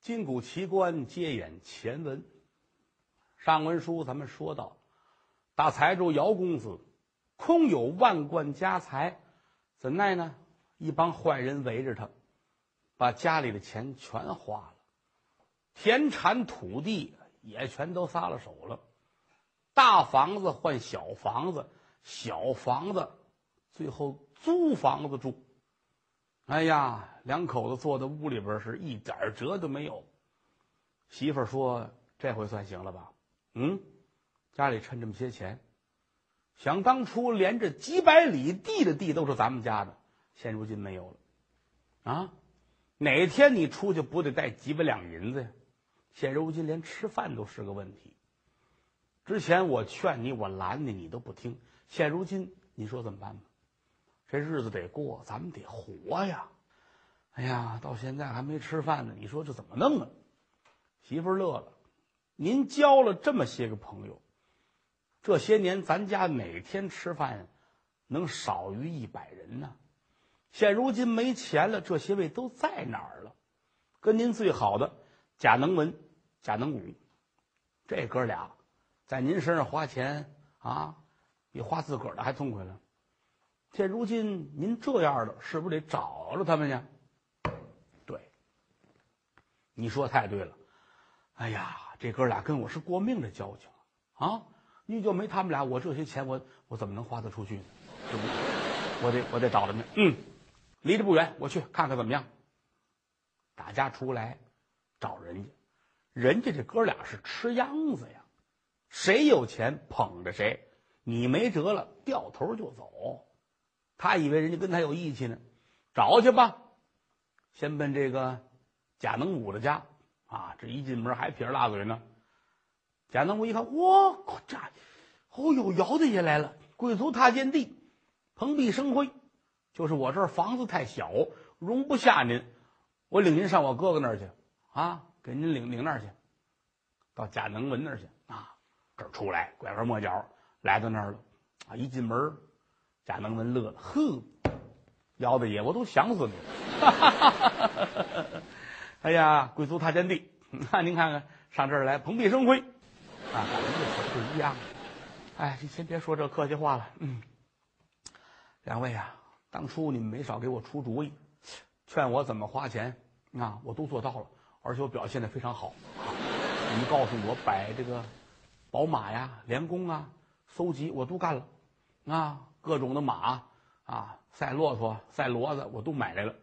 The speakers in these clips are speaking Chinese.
金谷奇观接演前文。上文书咱们说到，大财主姚公子空有万贯家财，怎奈呢？一帮坏人围着他，把家里的钱全花了，田产土地也全都撒了手了，大房子换小房子，小房子最后租房子住。哎呀，两口子坐在屋里边是一点辙都没有。媳妇儿说：“这回算行了吧？嗯，家里趁这么些钱，想当初连着几百里地的地都是咱们家的。”现如今没有了，啊，哪天你出去不得带几百两银子呀？现如今连吃饭都是个问题。之前我劝你，我拦你，你都不听。现如今你说怎么办吧？这日子得过，咱们得活呀！哎呀，到现在还没吃饭呢，你说这怎么弄啊？媳妇乐了，您交了这么些个朋友，这些年咱家哪天吃饭能少于一百人呢？现如今没钱了，这些位都在哪儿了？跟您最好的贾能文、贾能武，这哥俩在您身上花钱啊，比花自个儿的还痛快了。现如今您这样的，是不是得找着他们去？对，你说太对了。哎呀，这哥俩跟我是过命的交情啊！你就没他们俩，我这些钱我我怎么能花得出去呢？是不是？我得我得找他们。嗯。离着不远，我去看看怎么样。打架出来找人家，人家这哥俩是吃秧子呀，谁有钱捧着谁，你没辙了，掉头就走。他以为人家跟他有义气呢，找去吧。先奔这个贾能武的家啊，这一进门还撇着大嘴呢。贾能武一看，哇这，哦呦，姚大爷来了，贵族踏见地，蓬荜生辉。就是我这儿房子太小，容不下您，我领您上我哥哥那儿去，啊，给您领领那儿去，到贾能文那儿去啊。这儿出来拐弯抹角来到那儿了，啊，一进门，贾能文乐了，呵，姚大爷，我都想死你了。哎呀，贵族踏天地，那您看看上这儿来蓬荜生辉，啊，跟这可不一样。哎，你先别说这客气话了，嗯，两位啊。当初你们没少给我出主意，劝我怎么花钱，啊，我都做到了，而且我表现的非常好。你们告诉我摆这个宝马呀、连弓啊、搜集，我都干了，啊，各种的马啊、赛骆驼、赛骡子，我都买来了。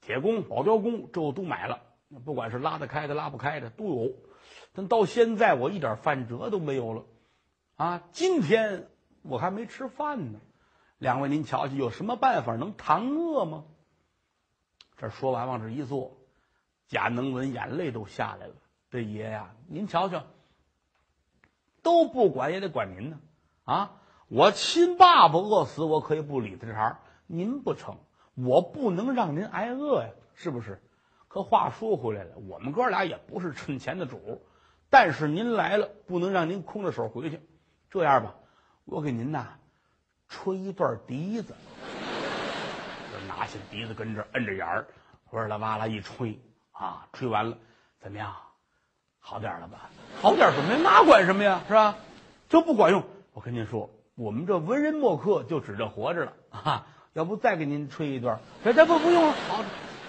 铁弓、保镖弓，这我都买了。不管是拉得开的、拉不开的都有。但到现在我一点饭辙都没有了，啊，今天我还没吃饭呢。两位，您瞧瞧，有什么办法能扛饿吗？这说完，往这一坐，贾能文眼泪都下来了。这爷呀，您瞧瞧，都不管也得管您呢。啊，我亲爸爸饿死，我可以不理他这茬您不成，我不能让您挨饿呀，是不是？可话说回来了，我们哥俩也不是趁钱的主，但是您来了，不能让您空着手回去。这样吧，我给您呐。吹一段笛子，拿起笛子跟这摁着眼儿，哇啦哇啦一吹啊，吹完了怎么样？好点了吧？好点什么呀？那管什么呀？是吧？这不管用。我跟您说，我们这文人墨客就指着活着了啊！要不再给您吹一段？这这不不用了。好，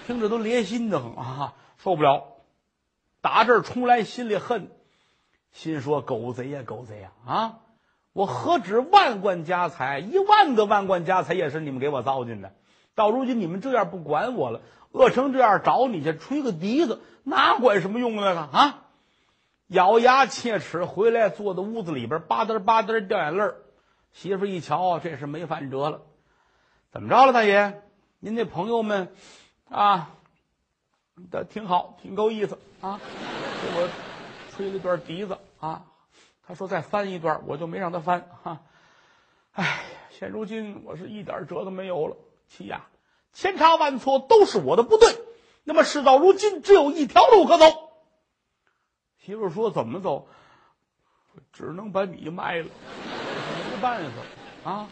听着都烈心的很啊，受不了。打这儿冲来，心里恨，心说狗贼呀，狗贼呀啊！我何止万贯家财，一万个万贯家财也是你们给我糟践的。到如今你们这样不管我了，饿成这样找你去吹个笛子，哪管什么用那个啊？咬牙切齿回来，坐在屋子里边吧嗒吧嗒掉眼泪儿。媳妇一瞧，这是没饭辙了。怎么着了，大爷？您那朋友们啊，的挺好，挺够意思啊，给我吹了段笛子啊。他说：“再翻一段，我就没让他翻哈。哎，现如今我是一点辙都没有了。七呀，千差万错都是我的不对。那么事到如今，只有一条路可走。”媳妇说：“怎么走？只能把你卖了，没办法啊！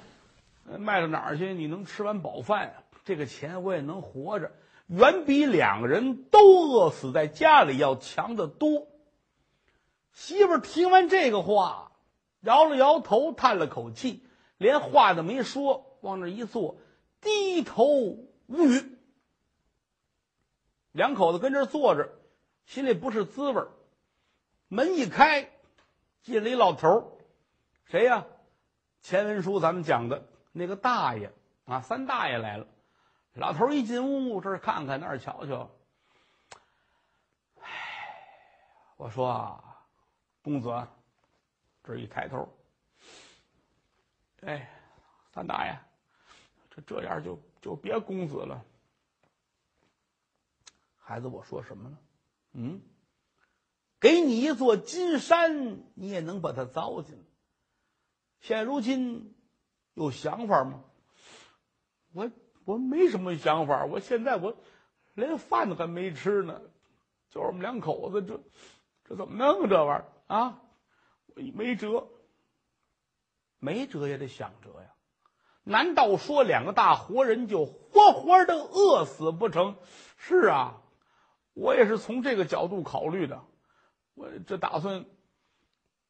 卖到哪儿去？你能吃完饱饭？这个钱我也能活着，远比两个人都饿死在家里要强得多。媳妇听完这个话，摇了摇头，叹了口气，连话都没说，往那一坐，低头无语。两口子跟这坐着，心里不是滋味门一开，进来一老头，谁呀？前文书咱们讲的那个大爷啊，三大爷来了。老头一进屋，这儿看看那儿瞧瞧。唉，我说啊，公子，这一抬头，哎，三大爷，这这样就就别公子了。孩子，我说什么了？嗯，给你一座金山，你也能把它糟践了。现如今有想法吗？我我没什么想法。我现在我连饭都还没吃呢，就是我们两口子，这这怎么弄这玩意儿啊？我没辙，没辙也得想辙呀。难道说两个大活人就活活的饿死不成？是啊。我也是从这个角度考虑的，我这打算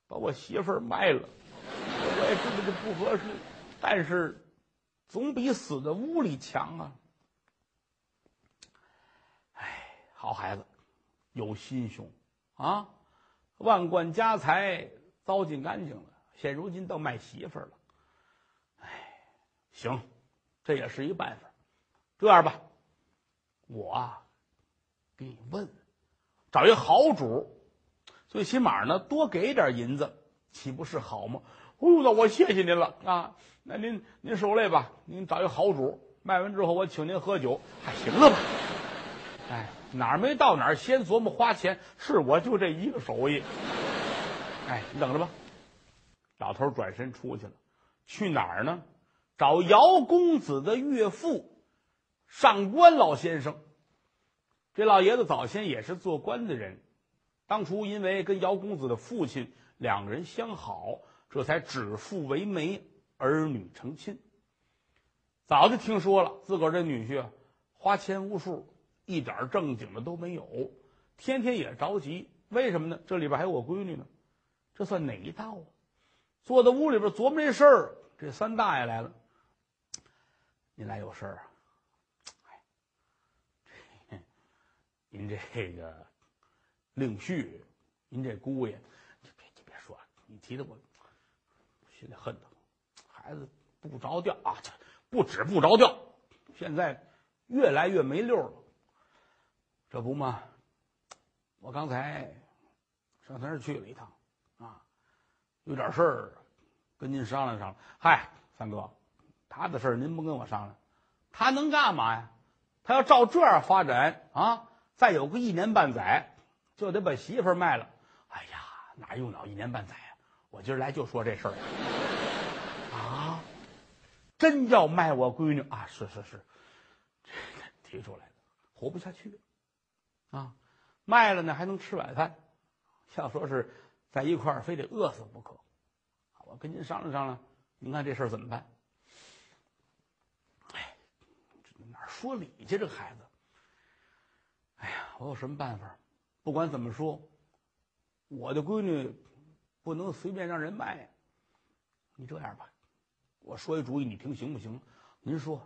把我媳妇儿卖了。我也知道这不合适，但是总比死在屋里强啊！哎，好孩子，有心胸啊！万贯家财糟尽干净了，现如今倒卖媳妇儿了。哎，行，这也是一办法。这样吧，我啊。给你问，找一好主，最起码呢，多给点银子，岂不是好吗？哦，那我谢谢您了啊！那您您受累吧，您找一个好主，卖完之后我请您喝酒，还行了吧？哎，哪儿没到哪儿，先琢磨花钱，是我就这一个手艺。哎，你等着吧。老头转身出去了，去哪儿呢？找姚公子的岳父，上官老先生。这老爷子早先也是做官的人，当初因为跟姚公子的父亲两个人相好，这才指腹为媒，儿女成亲。早就听说了，自个儿这女婿花钱无数，一点正经的都没有，天天也着急。为什么呢？这里边还有我闺女呢，这算哪一道啊？坐在屋里边琢磨这事儿，这三大爷来了，您来有事儿啊？您这个令婿，您这姑爷，你别你别说，你提的我心里恨得慌。孩子不着调啊，不止不着调，现在越来越没溜了。这不嘛，我刚才上他那儿去了一趟啊，有点事儿跟您商量商量。嗨，三哥，他的事儿您不跟我商量，他能干嘛呀？他要照这样发展啊？再有个一年半载，就得把媳妇卖了。哎呀，哪用了一年半载啊？我今儿来就说这事儿。啊，真要卖我闺女啊？是是是，提出来的，活不下去。啊，卖了呢还能吃晚饭，要说是在一块儿非得饿死不可。我跟您商量商量，您看这事儿怎么办？哎，哪说理去？这孩子。哎呀，我有什么办法？不管怎么说，我的闺女不能随便让人卖呀。你这样吧，我说一主意，你听行不行？您说，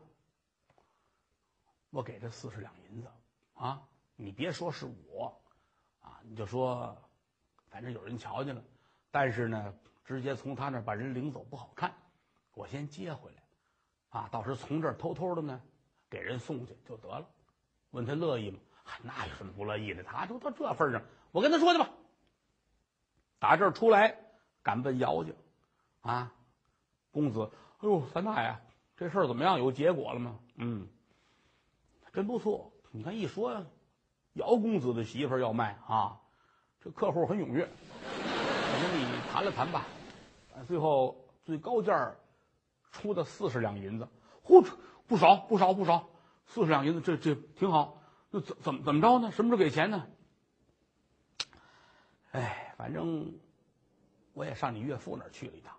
我给他四十两银子啊！你别说是我啊，你就说，反正有人瞧见了，但是呢，直接从他那把人领走不好看，我先接回来啊，到时从这儿偷偷的呢给人送去就得了。问他乐意吗？那有什么不乐意的？他都到这份上，我跟他说去吧。打这儿出来，赶奔姚家，啊，公子，哎呦，三大爷，这事儿怎么样？有结果了吗？嗯，真不错。你看一说，姚公子的媳妇儿要卖啊，这客户很踊跃。我跟你谈了谈吧，最后最高价出的四十两银子，嚯，不少不少不少，四十两银子，这这挺好。那怎怎么怎么着呢？什么时候给钱呢？哎，反正我也上你岳父那儿去了一趟。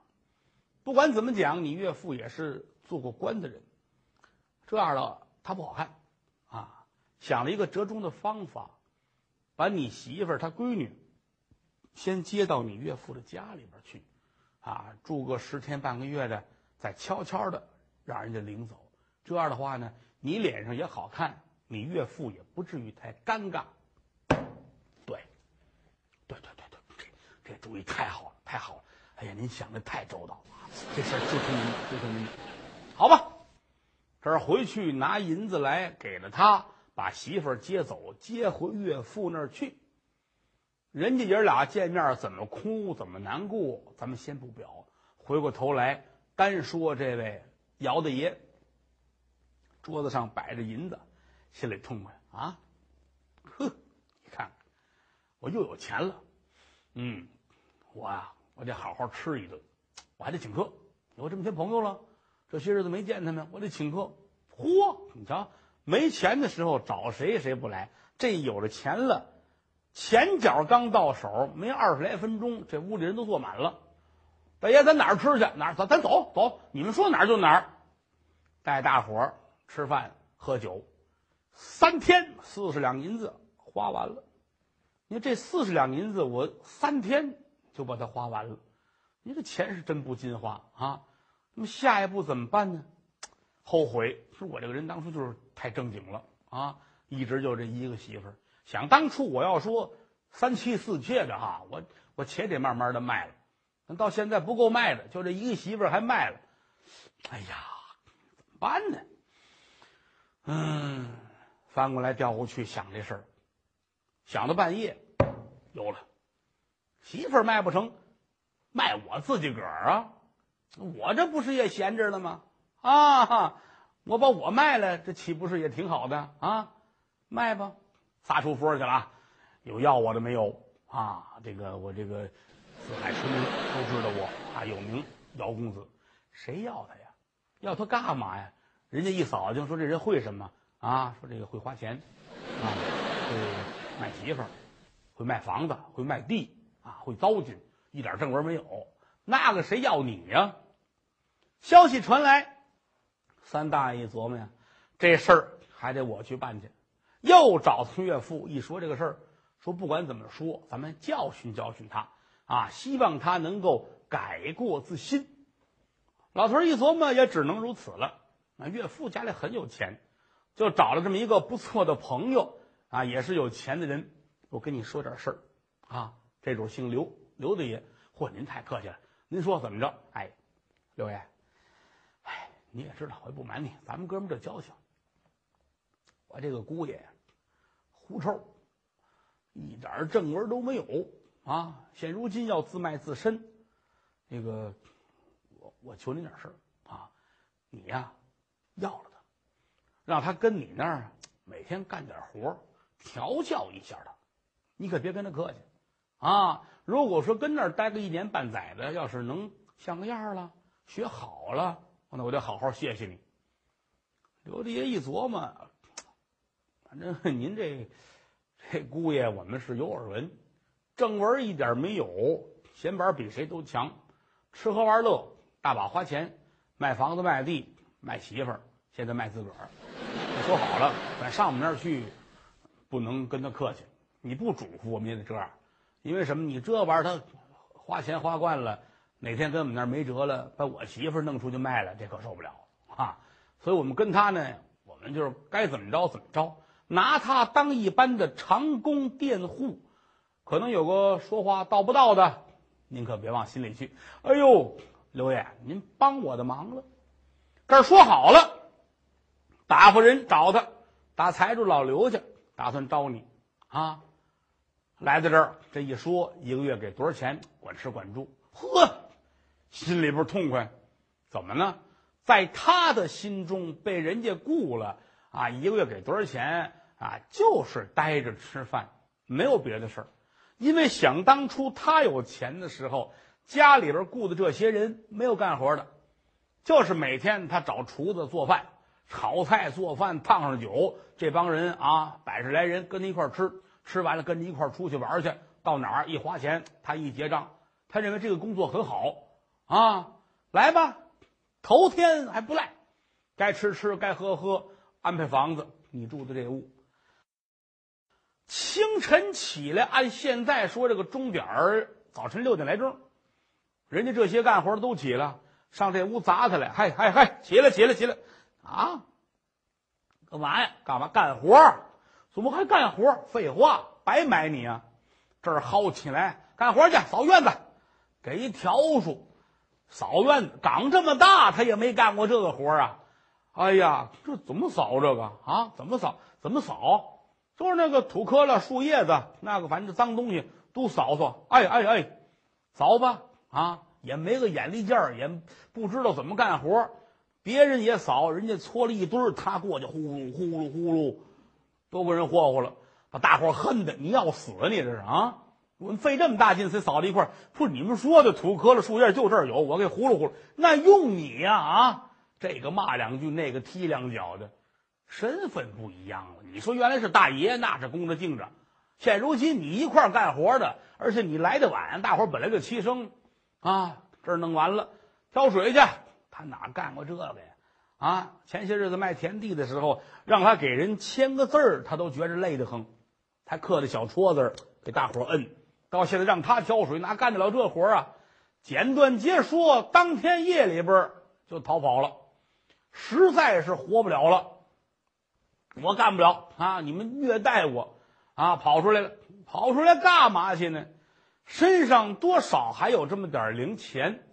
不管怎么讲，你岳父也是做过官的人。这样的，他不好看，啊，想了一个折中的方法，把你媳妇儿她闺女先接到你岳父的家里边去，啊，住个十天半个月的，再悄悄的让人家领走。这样的话呢，你脸上也好看，你岳父也不至于太尴尬。对对对对，这主意太好了，太好了！哎呀，您想的太周到了，这事儿就听您的，就听您，好吧？这儿回去拿银子来给了他，把媳妇接走，接回岳父那儿去。人家爷俩见面怎么哭，怎么难过，咱们先不表。回过头来单说这位姚大爷，桌子上摆着银子，心里痛快啊！呵，你看看，我又有钱了。嗯，我呀，我得好好吃一顿，我还得请客。有这么些朋友了。这些日子没见他们，我得请客。嚯，你瞧，没钱的时候找谁谁不来，这有了钱了，钱脚刚到手，没二十来分钟，这屋里人都坐满了。大爷，咱哪儿吃去？哪儿？咱咱走走，你们说哪儿就哪儿。带大伙儿吃饭喝酒，三天四十两银子花完了。你说这四十两银子，我三天就把它花完了。你这钱是真不禁花啊！那么下一步怎么办呢？后悔，说我这个人当初就是太正经了啊！一直就这一个媳妇儿。想当初我要说三妻四妾的哈，我我且得慢慢的卖了。那到现在不够卖的，就这一个媳妇儿还卖了。哎呀，怎么办呢？嗯，翻过来调过去想这事儿，想到半夜，有了，媳妇儿卖不成，卖我自己个儿啊！我这不是也闲着了吗？啊，我把我卖了，这岂不是也挺好的啊？卖吧，撒出佛去了。有要我的没有啊？这个我这个四海出名都知道我啊，有名姚公子，谁要他呀？要他干嘛呀？人家一扫听说这人会什么啊？说这个会花钱啊，会卖媳妇儿，会卖房子，会卖地啊，会糟践，一点正文没有。那个谁要你呀？消息传来，三大爷一琢磨呀，这事儿还得我去办去。又找他岳父一说这个事儿，说不管怎么说，咱们教训教训他啊，希望他能够改过自新。老头一琢磨，也只能如此了。那岳父家里很有钱，就找了这么一个不错的朋友啊，也是有钱的人。我跟你说点事儿啊，这主姓刘，刘大爷，嚯，您太客气了。您说怎么着？哎，刘爷。哎你也知道，我也不瞒你，咱们哥们这交情。我这个姑爷狐臭，一点正文都没有啊！现如今要自卖自身，那个我我求您点事儿啊！你呀，要了他，让他跟你那儿每天干点活调教一下他。你可别跟他客气啊！如果说跟那儿待个一年半载的，要是能像个样了，学好了。那我得好好谢谢你，刘大爷一琢磨，反正 您这这姑爷我们是有耳闻，正文一点没有，闲板比谁都强，吃喝玩乐大把花钱，卖房子卖地卖媳妇儿，现在卖自个儿。说好了，咱上我们那儿去，不能跟他客气。你不嘱咐我们也得这样，因为什么？你这玩意儿他花钱花惯了。哪天跟我们那儿没辙了，把我媳妇弄出去卖了，这可受不了啊！所以我们跟他呢，我们就是该怎么着怎么着，拿他当一般的长工佃户。可能有个说话道不道的，您可别往心里去。哎呦，刘爷，您帮我的忙了。这说好了，打发人找他，打财主老刘家，打算招你啊。来到这儿，这一说，一个月给多少钱，管吃管住。呵。心里边痛快，怎么呢？在他的心中被人家雇了啊，一个月给多少钱啊？就是待着吃饭，没有别的事儿。因为想当初他有钱的时候，家里边雇的这些人没有干活的，就是每天他找厨子做饭、炒菜、做饭、烫上酒，这帮人啊，百十来人跟他一块吃，吃完了跟着一块出去玩去，到哪儿一花钱，他一结账，他认为这个工作很好。啊，来吧，头天还不赖，该吃吃，该喝喝，安排房子，你住的这屋。清晨起来，按现在说这个钟点儿，早晨六点来钟，人家这些干活的都起了，上这屋砸他来，嗨嗨嗨，起来起来起来，啊，干嘛呀？干嘛干活？怎么还干活？废话，白买你啊！这儿薅起来干活去，扫院子，给一条数，扫院子，长这么大他也没干过这个活啊！哎呀，这怎么扫这个啊？怎么扫？怎么扫？就是那个土坷垃、树叶子，那个反正脏东西都扫扫。哎哎哎，扫吧啊！也没个眼力劲儿，也不知道怎么干活。别人也扫，人家搓了一堆儿，他过去呼噜呼噜呼噜，都被人霍霍了，把大伙恨的你要死！你这是啊？我们费这么大劲才扫了一块，不是你们说的土坷了、树叶就这儿有，我给呼噜呼噜，那用你呀啊！这个骂两句，那个踢两脚的。身份不一样了。你说原来是大爷，那是供着敬着；现如今你一块干活的，而且你来的晚，大伙本来就齐声，啊，这儿弄完了，挑水去。他哪干过这个呀？啊，前些日子卖田地的时候，让他给人签个字儿，他都觉着累得很，还刻的小戳子给大伙摁。到现在让他挑水，哪干得了这活啊？简短截说，当天夜里边就逃跑了，实在是活不了了。我干不了啊！你们虐待我，啊，跑出来了，跑出来干嘛去呢？身上多少还有这么点零钱，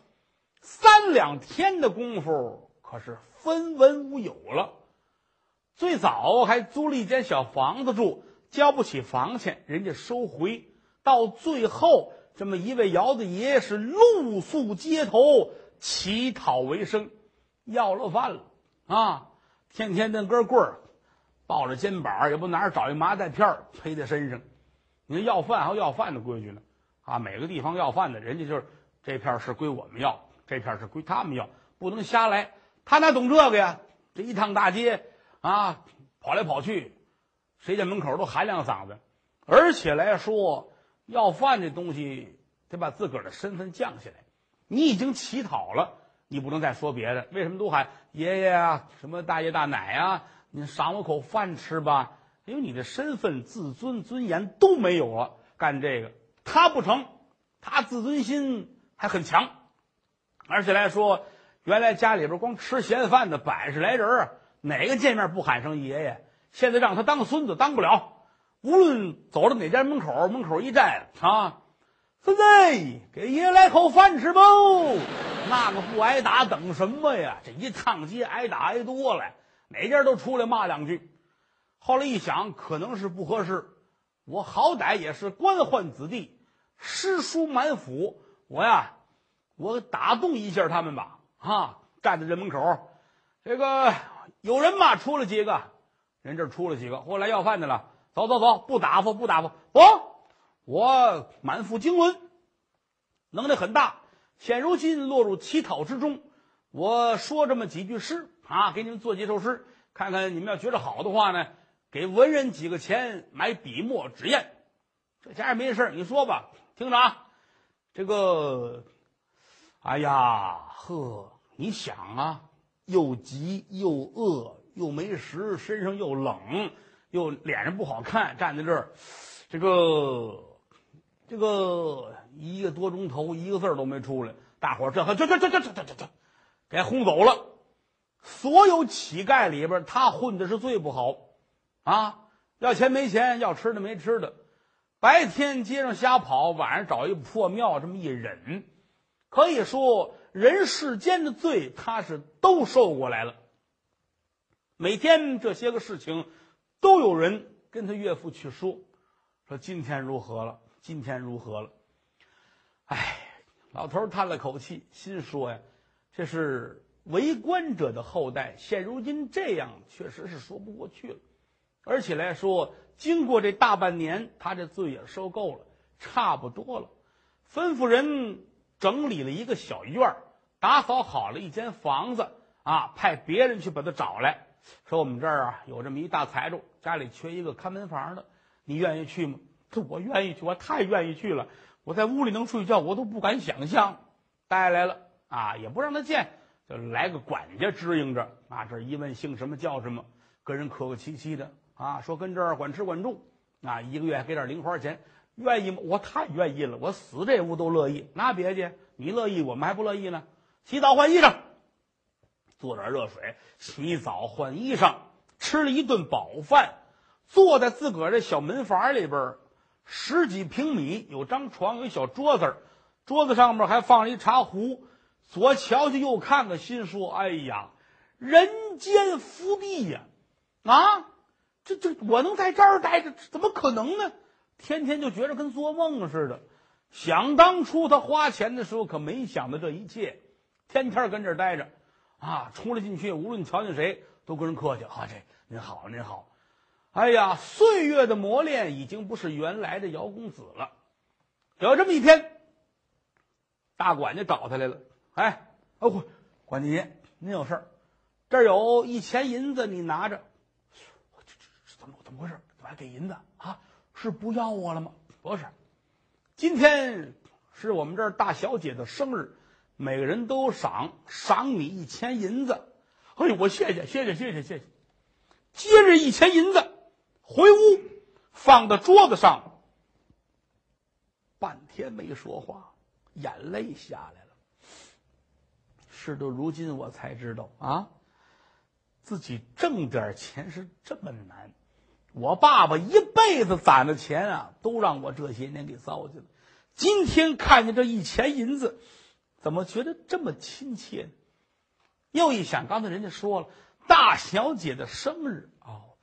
三两天的功夫，可是分文无有了。最早还租了一间小房子住，交不起房钱，人家收回。到最后，这么一位窑子爷是露宿街头，乞讨为生，要了饭了啊！天天那根棍儿。抱着肩膀，也不哪儿找一麻袋片儿披在身上。你要饭还有要饭的规矩呢，啊，每个地方要饭的人家就是这片是归我们要，这片是归他们要，不能瞎来。他哪懂这个呀？这一趟大街啊，跑来跑去，谁家门口都喊两嗓子。而且来说，要饭这东西得把自个儿的身份降下来。你已经乞讨了，你不能再说别的。为什么都喊爷爷啊，什么大爷大奶啊？你赏我口饭吃吧，因为你的身份、自尊、尊严都没有了。干这个他不成，他自尊心还很强，而且来说，原来家里边光吃闲饭的百十来人啊哪个见面不喊声爷爷？现在让他当孙子当不了，无论走到哪家门口，门口一站啊，孙子给爷来口饭吃不？那个不挨打等什么呀？这一趟街挨打挨多了。哪家都出来骂两句，后来一想，可能是不合适。我好歹也是官宦子弟，诗书满府，我呀，我打动一下他们吧。哈，站在人门口，这个有人吗？出了几个人，这出了几个，后来要饭的了。走走走，不打发，不打发。不，我满腹经纶，能耐很大。现如今落入乞讨之中，我说这么几句诗。啊，给你们做几首诗，看看你们要觉得好的话呢，给文人几个钱买笔墨纸砚。这家也没事你说吧，听着啊，这个，哎呀呵，你想啊，又急又饿又没食，身上又冷，又脸上不好看，站在这儿，这个，这个一个多钟头一个字都没出来，大伙儿这这这这这这这这，给轰走了。所有乞丐里边，他混的是最不好，啊，要钱没钱，要吃的没吃的，白天街上瞎跑，晚上找一破庙这么一忍，可以说人世间的罪，他是都受过来了。每天这些个事情，都有人跟他岳父去说，说今天如何了，今天如何了。哎，老头叹了口气，心说呀，这是。为官者的后代，现如今这样，确实是说不过去了。而且来说，经过这大半年，他这罪也受够了，差不多了。吩咐人整理了一个小院儿，打扫好了一间房子啊，派别人去把他找来，说我们这儿啊有这么一大财主，家里缺一个看门房的，你愿意去吗？这我愿意去，我太愿意去了。我在屋里能睡觉，我都不敢想象。带来了啊，也不让他见。就来个管家支应着啊，这一问姓什么叫什么，跟人客客气气的啊，说跟这儿管吃管住啊，一个月还给点零花钱，愿意吗？我太愿意了，我死这屋都乐意。那别介，你乐意，我们还不乐意呢。洗澡换衣裳，做点热水，洗澡换衣裳，吃了一顿饱饭，坐在自个儿这小门房里边，十几平米，有张床，有小桌子，桌子上面还放着一茶壶。左瞧瞧，右看看，心说：“哎呀，人间福地呀！啊，这这我能在这儿待着，怎么可能呢？天天就觉着跟做梦似的。想当初他花钱的时候，可没想到这一切。天天跟这儿待着，啊，出来进去，无论瞧见谁，都跟人客气。啊，这您好，您好。哎呀，岁月的磨练已经不是原来的姚公子了。有这么一天，大管家找他来了。”哎，哦，管家爷，您有事儿？这儿有一钱银子，你拿着。这这怎么怎么回事？怎么还给银子啊？是不要我了吗？不是，今天是我们这儿大小姐的生日，每个人都赏赏你一千银子。哎呦，我谢谢谢谢谢谢谢谢。接着一千银子，回屋放到桌子上，半天没说话，眼泪下来了。事到如今，我才知道啊，自己挣点钱是这么难。我爸爸一辈子攒的钱啊，都让我这些年给糟践了。今天看见这一钱银子，怎么觉得这么亲切？又一想，刚才人家说了，大小姐的生日哦，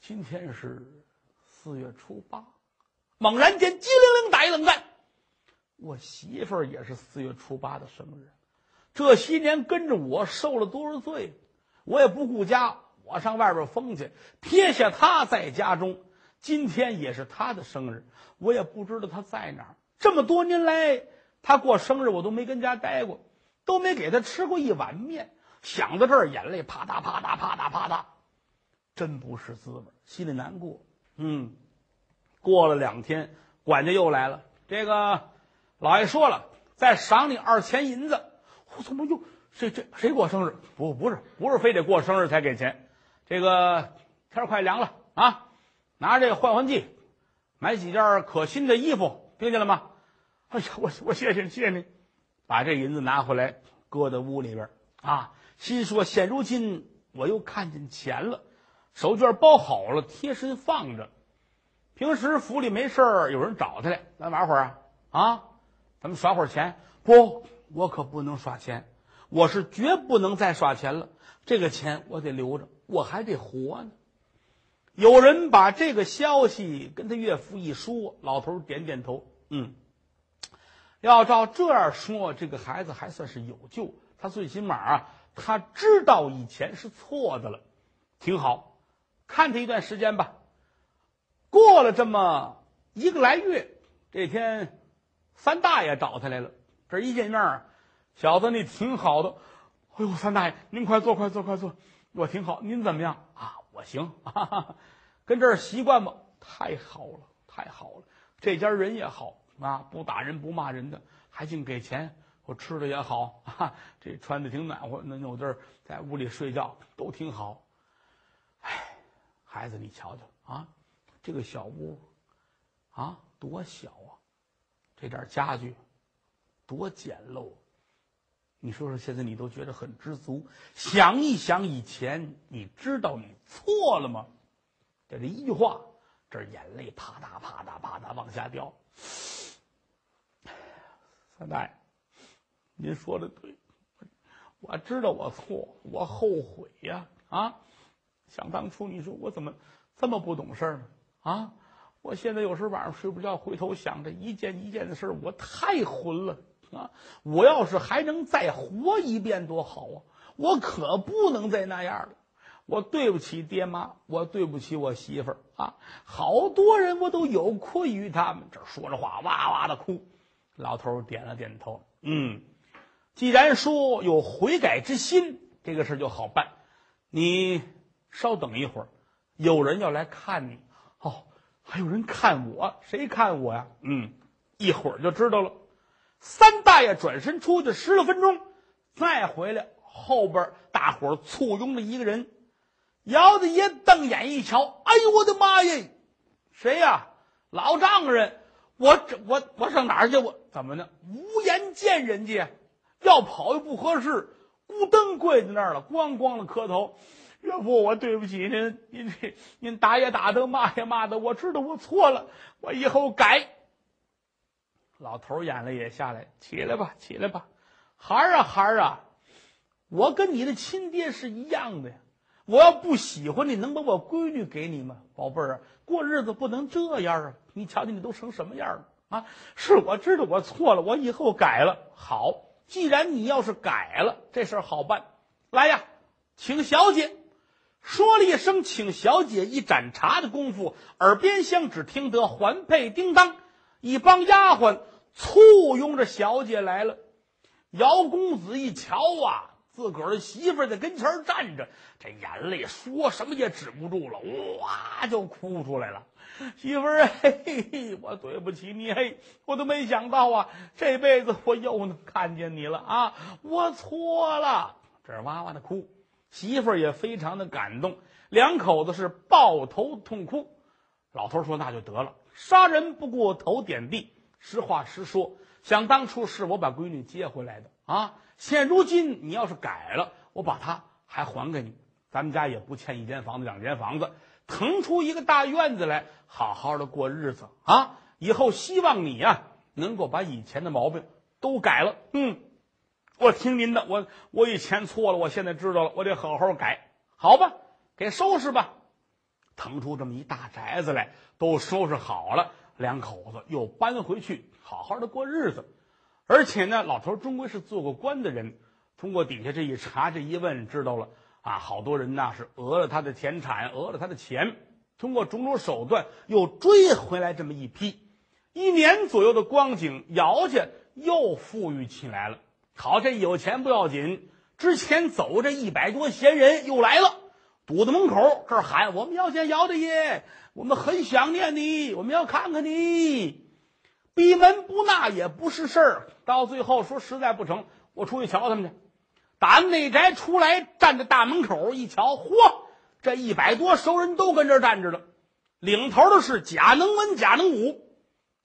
今天是四月初八，猛然间机灵灵打一冷战，我媳妇儿也是四月初八的生日。这些年跟着我受了多少罪，我也不顾家，我上外边疯去，撇下她在家中。今天也是他的生日，我也不知道他在哪儿。这么多年来，他过生日我都没跟家待过，都没给他吃过一碗面。想到这儿，眼泪啪嗒啪嗒啪嗒啪嗒，真不是滋味，心里难过。嗯，过了两天，管家又来了，这个老爷说了，再赏你二钱银子。我怎么又这这谁过生日？不不是不是非得过生日才给钱，这个天快凉了啊，拿这个换换季，买几件可新的衣服，听见了吗？哎呀，我我谢谢谢谢你，把这银子拿回来搁在屋里边啊，心说现如今我又看见钱了，手绢包好了，贴身放着。平时府里没事儿，有人找他来，咱玩会儿啊啊，咱们耍会儿钱不？我可不能耍钱，我是绝不能再耍钱了。这个钱我得留着，我还得活呢。有人把这个消息跟他岳父一说，老头点点头，嗯，要照这样说，这个孩子还算是有救。他最起码啊，他知道以前是错的了，挺好。看他一段时间吧。过了这么一个来月，这天，三大爷找他来了。这一见面，小子你挺好的。哎呦，三大爷，您快坐，快坐，快坐。我挺好，您怎么样啊？我行，哈 哈跟这儿习惯吧。太好了，太好了。这家人也好啊，不打人不骂人的，还净给钱。我吃的也好 啊，这穿的挺暖和，能有地儿在屋里睡觉都挺好。哎，孩子，你瞧瞧啊，这个小屋啊，多小啊，这点家具。多简陋！你说说，现在你都觉得很知足。想一想以前，你知道你错了吗？就这一句话，这眼泪啪嗒啪嗒啪嗒往下掉。三大爷，您说的对，我知道我错，我后悔呀！啊，想当初你说我怎么这么不懂事呢？啊，我现在有时晚上睡不着，回头想着一件一件的事我太混了。啊！我要是还能再活一遍多好啊！我可不能再那样了。我对不起爹妈，我对不起我媳妇儿啊！好多人我都有愧于他们。这说着话，哇哇的哭。老头点了点头，嗯，既然说有悔改之心，这个事就好办。你稍等一会儿，有人要来看你。哦，还有人看我？谁看我呀？嗯，一会儿就知道了。三大爷转身出去十来分钟，再回来，后边大伙簇拥着一个人，姚大爷瞪眼一瞧，哎呦我的妈耶！谁呀？老丈人，我这我我上哪儿去？我怎么呢？无颜见人家，要跑又不合适，咕噔跪在那儿了，咣咣的磕头。岳父，我对不起您，您这您打也打的，骂也骂的，我知道我错了，我以后改。老头眼泪也下来，起来吧，起来吧，孩儿啊，孩儿啊，我跟你的亲爹是一样的呀。我要不喜欢你，能把我闺女给你吗？宝贝儿啊，过日子不能这样啊！你瞧瞧，你都成什么样了啊？是我知道我错了，我以后改了。好，既然你要是改了，这事儿好办。来呀，请小姐。说了一声“请小姐”，一盏茶的功夫，耳边厢只听得环佩叮当，一帮丫鬟簇拥着小姐来了。姚公子一瞧啊，自个儿的媳妇在跟前站着，这眼泪说什么也止不住了，哇就哭出来了。媳妇儿，嘿嘿，我对不起你，嘿，我都没想到啊，这辈子我又能看见你了啊，我错了，这哇哇的哭。媳妇儿也非常的感动，两口子是抱头痛哭。老头说：“那就得了，杀人不过头点地。实话实说，想当初是我把闺女接回来的啊。现如今你要是改了，我把她还还给你。咱们家也不欠一间房子两间房子，腾出一个大院子来，好好的过日子啊。以后希望你呀，能够把以前的毛病都改了。嗯。”我听您的，我我以前错了，我现在知道了，我得好好改，好吧？给收拾吧，腾出这么一大宅子来，都收拾好了，两口子又搬回去，好好的过日子。而且呢，老头终归是做过官的人，通过底下这一查，这一问，知道了啊，好多人呐是讹了他的田产，讹了他的钱，通过种种手段又追回来这么一批，一年左右的光景，姚家又富裕起来了。好，这有钱不要紧，之前走这一百多闲人又来了，堵在门口这儿喊：“我们要见姚大爷，我们很想念你，我们要看看你。”闭门不纳也不是事儿，到最后说实在不成，我出去瞧他们去。打内宅出来，站在大门口一瞧，嚯，这一百多熟人都跟这儿站着了，领头的是贾能文、贾能武。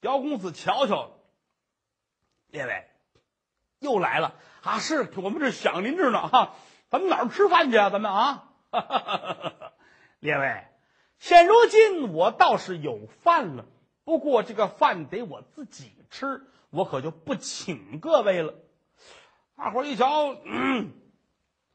姚公子瞧瞧，列位。又来了啊！是我们这想您着呢哈，咱们哪儿吃饭去啊？咱们啊，列位，现如今我倒是有饭了，不过这个饭得我自己吃，我可就不请各位了。大伙儿一瞧，嗯，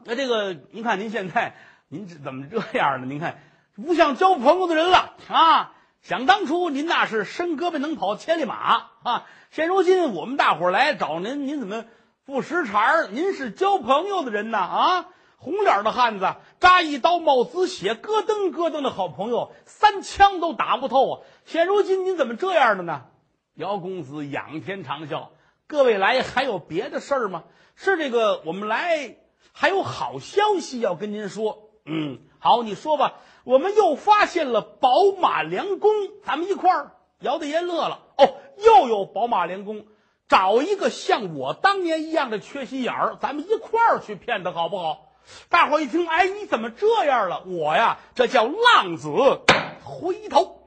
那这个您看您现在您怎么这样呢？您看不像交朋友的人了啊！想当初您那是伸胳膊能跑千里马啊，现如今我们大伙儿来找您，您怎么？不识茬儿，您是交朋友的人呐啊！红脸的汉子，扎一刀冒紫血，咯噔咯噔的好朋友，三枪都打不透啊！现如今您怎么这样的呢？姚公子仰天长啸：“各位来还有别的事儿吗？是这个，我们来还有好消息要跟您说。嗯，好，你说吧。我们又发现了宝马良弓，咱们一块儿。”姚大爷乐了：“哦，又有宝马良弓。”找一个像我当年一样的缺心眼儿，咱们一块儿去骗他，好不好？大伙一听，哎，你怎么这样了？我呀，这叫浪子回头。